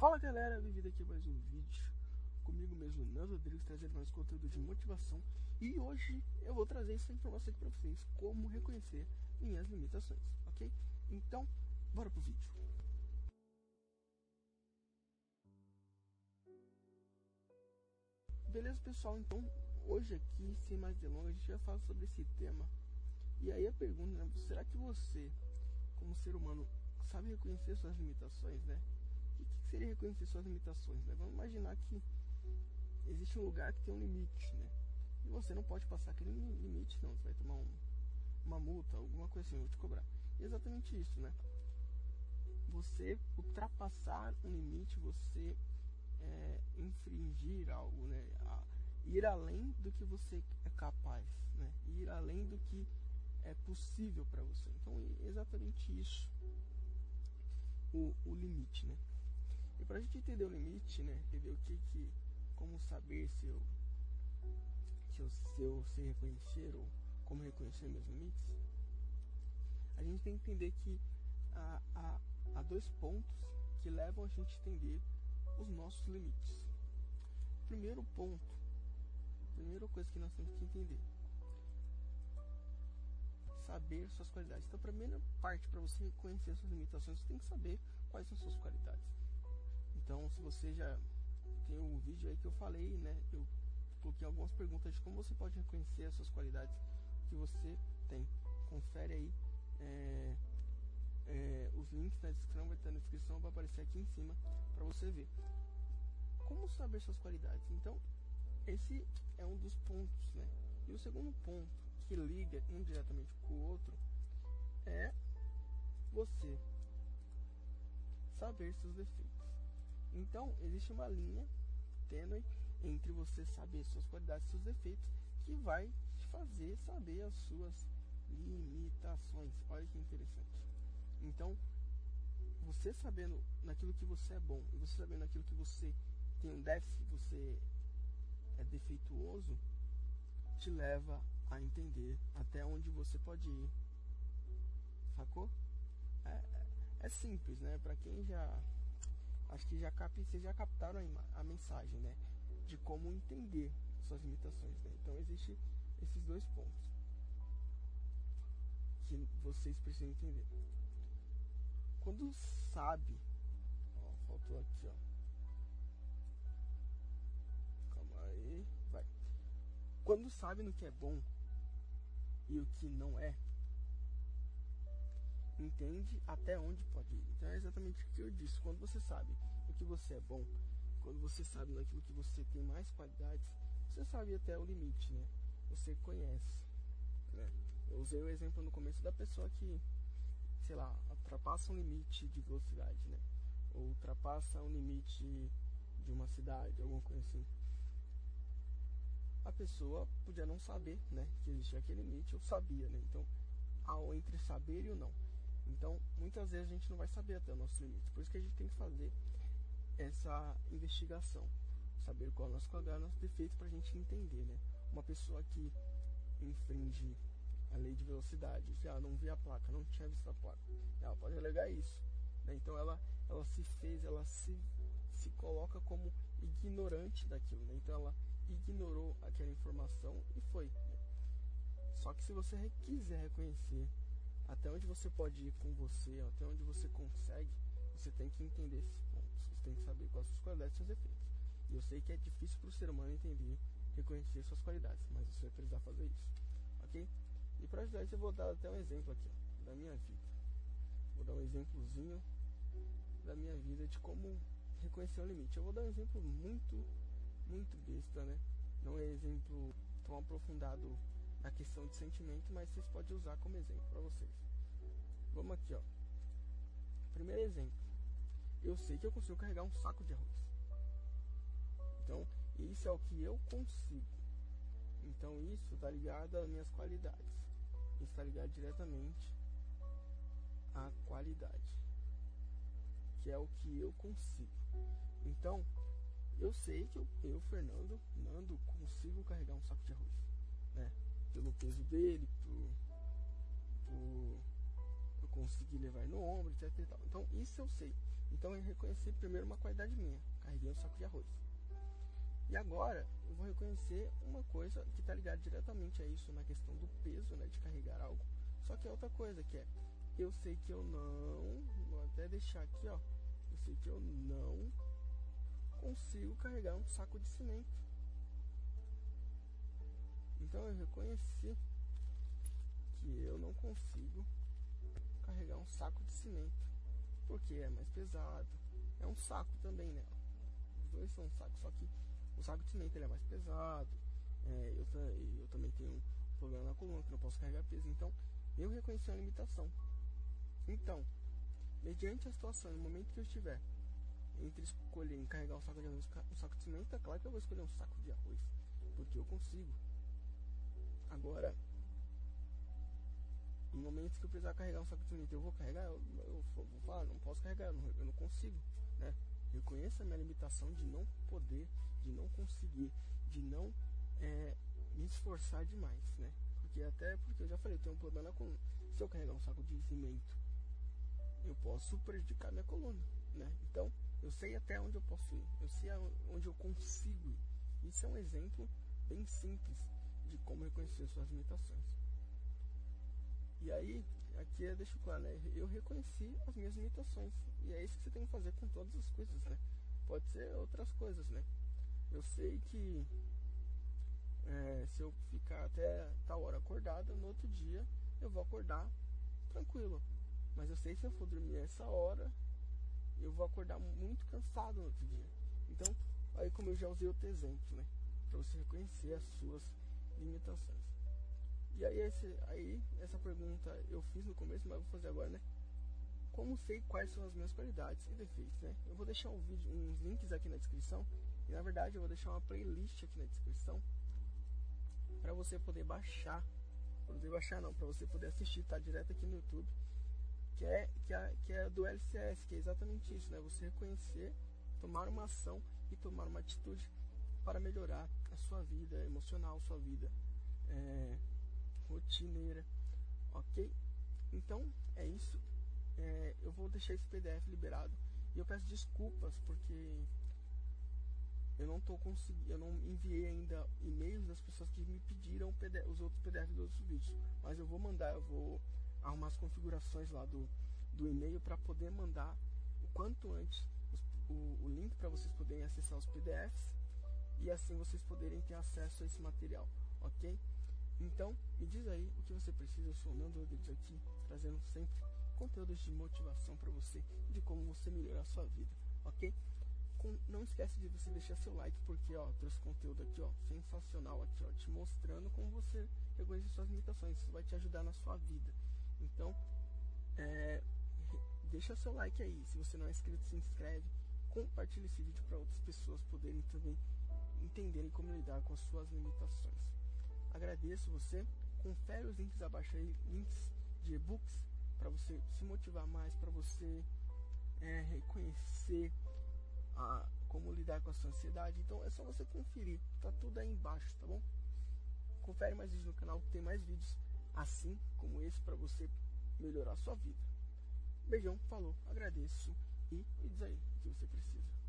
Fala galera, bem-vindo aqui a mais um vídeo comigo mesmo, Nando Rodrigues, trazendo mais conteúdo de motivação e hoje eu vou trazer essa informação aqui para vocês, como reconhecer minhas limitações, ok? Então, bora pro vídeo. Beleza pessoal, então hoje aqui, sem mais delongas, a gente vai falar sobre esse tema e aí a pergunta, né, será que você, como ser humano, sabe reconhecer suas limitações, né? O que, seria reconhecer suas limitações? Né? Vamos imaginar que existe um lugar que tem um limite, né? E você não pode passar aquele limite, não. Você vai tomar um, uma multa, alguma coisa assim, vou te cobrar. E é exatamente isso, né? Você ultrapassar um limite, você é, infringir algo, né? A, ir além do que você é capaz, né? Ir além do que é possível para você. Então, é exatamente isso. O, o limite, né? E para a gente entender o limite, né? Entender o que que, como saber se eu, se eu, se eu sei reconhecer ou como reconhecer meus limites, a gente tem que entender que há, há, há dois pontos que levam a gente a entender os nossos limites. Primeiro ponto, primeira coisa que nós temos que entender, saber suas qualidades. Então, a primeira parte para você reconhecer suas limitações, você tem que saber quais são suas qualidades. Então, se você já tem um vídeo aí que eu falei, né? Eu coloquei algumas perguntas de como você pode reconhecer as suas qualidades que você tem. Confere aí. É, é, os links na descrição vai estar na descrição, vai aparecer aqui em cima para você ver. Como saber suas qualidades? Então, esse é um dos pontos, né? E o segundo ponto que liga um diretamente com o outro é você saber seus defeitos. Então, existe uma linha tênue entre você saber suas qualidades e seus defeitos que vai te fazer saber as suas limitações. Olha que interessante. Então, você sabendo naquilo que você é bom e você sabendo naquilo que você tem um déficit, você é defeituoso, te leva a entender até onde você pode ir. Sacou? É, é, é simples, né? Para quem já acho que já cap, vocês já captaram a, a, mensagem, né? De como entender suas limitações, né? Então existe esses dois pontos que vocês precisam entender. Quando sabe, ó, faltou aqui, ó. Calma aí, vai. Quando sabe no que é bom e o que não é, entende até onde pode ir. Então é exatamente o que eu disse. Quando você sabe o que você é bom, quando você sabe naquilo que você tem mais qualidades, você sabe até o limite, né? Você conhece. Né? Eu usei o exemplo no começo da pessoa que, sei lá, ultrapassa um limite de velocidade, né? Ou ultrapassa um limite de uma cidade, alguma coisa assim. A pessoa podia não saber, né, que existia aquele limite, ou sabia, né? Então, ao entre saber e o não. Então, muitas vezes a gente não vai saber até o nosso limite. Por isso que a gente tem que fazer essa investigação. Saber qual é o nosso quadrado, nosso defeito, para a gente entender, né? Uma pessoa que infringe a lei de velocidade, já não via a placa, não tinha visto a placa, ela pode alegar isso. Né? Então, ela, ela se fez, ela se, se coloca como ignorante daquilo, né? Então, ela ignorou aquela informação e foi. Né? Só que se você quiser reconhecer até onde você pode ir com você, até onde você consegue, você tem que entender esses pontos. Você tem que saber quais são suas qualidades e seus defeitos. E eu sei que é difícil para o ser humano entender, reconhecer suas qualidades, mas você vai precisar fazer isso. Ok? E para ajudar isso, eu vou dar até um exemplo aqui, ó, da minha vida. Vou dar um exemplozinho da minha vida de como reconhecer o limite. Eu vou dar um exemplo muito, muito besta, né? Não é exemplo tão aprofundado na questão de sentimento, mas vocês podem usar como exemplo para vocês. Vamos aqui, ó. Primeiro exemplo. Eu sei que eu consigo carregar um saco de arroz. Então, isso é o que eu consigo. Então, isso está ligado às minhas qualidades. Isso está ligado diretamente à qualidade. Que é o que eu consigo. Então, eu sei que eu, eu Fernando, Nando, consigo carregar um saco de arroz. Né? Pelo peso dele, por, por eu conseguir levar no ombro, etc. Então isso eu sei. Então eu reconheci primeiro uma qualidade minha, carreguei um saco de arroz. E agora eu vou reconhecer uma coisa que está ligada diretamente a isso, na questão do peso, né, de carregar algo. Só que é outra coisa, que é, eu sei que eu não, vou até deixar aqui, ó, eu sei que eu não consigo carregar um saco de cimento. Então eu reconheci que eu não consigo carregar um saco de cimento, porque é mais pesado. É um saco também, né? Os dois são um saco, só que o saco de cimento é mais pesado. É, eu, eu também tenho um problema na coluna que não posso carregar peso. Então eu reconheci a limitação. Então, mediante a situação, no momento que eu estiver entre escolher em carregar um saco de arroz um saco de cimento, é claro que eu vou escolher um saco de arroz, porque eu consigo. Agora, em momentos que eu precisar carregar um saco de cimento, eu vou carregar, eu, eu vou falar, não posso carregar, eu não, eu não consigo, né? Reconheça a minha limitação de não poder, de não conseguir, de não é, me esforçar demais, né? Porque até porque eu já falei, eu tenho um problema com se eu carregar um saco de cimento, eu posso prejudicar minha coluna, né? Então, eu sei até onde eu posso ir, eu sei onde eu consigo ir. Isso é um exemplo bem simples de como reconhecer suas limitações. E aí, aqui eu deixo claro, né? Eu reconheci as minhas limitações. E é isso que você tem que fazer com todas as coisas, né? Pode ser outras coisas, né? Eu sei que é, se eu ficar até tal hora acordado, no outro dia eu vou acordar tranquilo. Mas eu sei que se eu for dormir essa hora, eu vou acordar muito cansado no outro dia. Então, aí como eu já usei outro exemplo, né? Para você reconhecer as suas limitações. E aí, esse, aí, essa pergunta eu fiz no começo, mas vou fazer agora, né? Como sei quais são as minhas qualidades e defeitos, né? Eu vou deixar um vídeo, uns links aqui na descrição. E na verdade eu vou deixar uma playlist aqui na descrição para você poder baixar. Poder baixar não, para você poder assistir, tá direto aqui no YouTube. Que é, que, é, que é do LCS, que é exatamente isso, né? Você reconhecer, tomar uma ação e tomar uma atitude para melhorar a sua vida emocional, sua vida é, rotineira, ok? Então é isso. É, eu vou deixar esse PDF liberado e eu peço desculpas porque eu não tô conseguindo, eu não enviei ainda e-mails das pessoas que me pediram PDF, os outros PDFs dos outros vídeos, mas eu vou mandar, eu vou arrumar as configurações lá do, do e-mail para poder mandar o quanto antes os, o, o link para vocês poderem acessar os PDFs e assim vocês poderem ter acesso a esse material, ok? Então, me diz aí o que você precisa. Eu sou o Nando Rodrigues aqui, trazendo sempre conteúdos de motivação para você de como você melhorar a sua vida, ok? Com, não esquece de você deixar seu like, porque ó, trouxe conteúdo aqui, ó, sensacional aqui, ó, te mostrando como você reconhece suas limitações. Isso vai te ajudar na sua vida. Então, é, deixa seu like aí. Se você não é inscrito, se inscreve. Compartilhe esse vídeo para outras pessoas poderem também entenderem como lidar com as suas limitações. Agradeço você. Confere os links abaixo aí, links de e-books para você se motivar mais, para você é, reconhecer a, como lidar com a sua ansiedade. Então é só você conferir, tá tudo aí embaixo, tá bom? Confere mais vídeos no canal, tem mais vídeos assim como esse para você melhorar a sua vida. Beijão, falou, agradeço e me diz aí o que você precisa.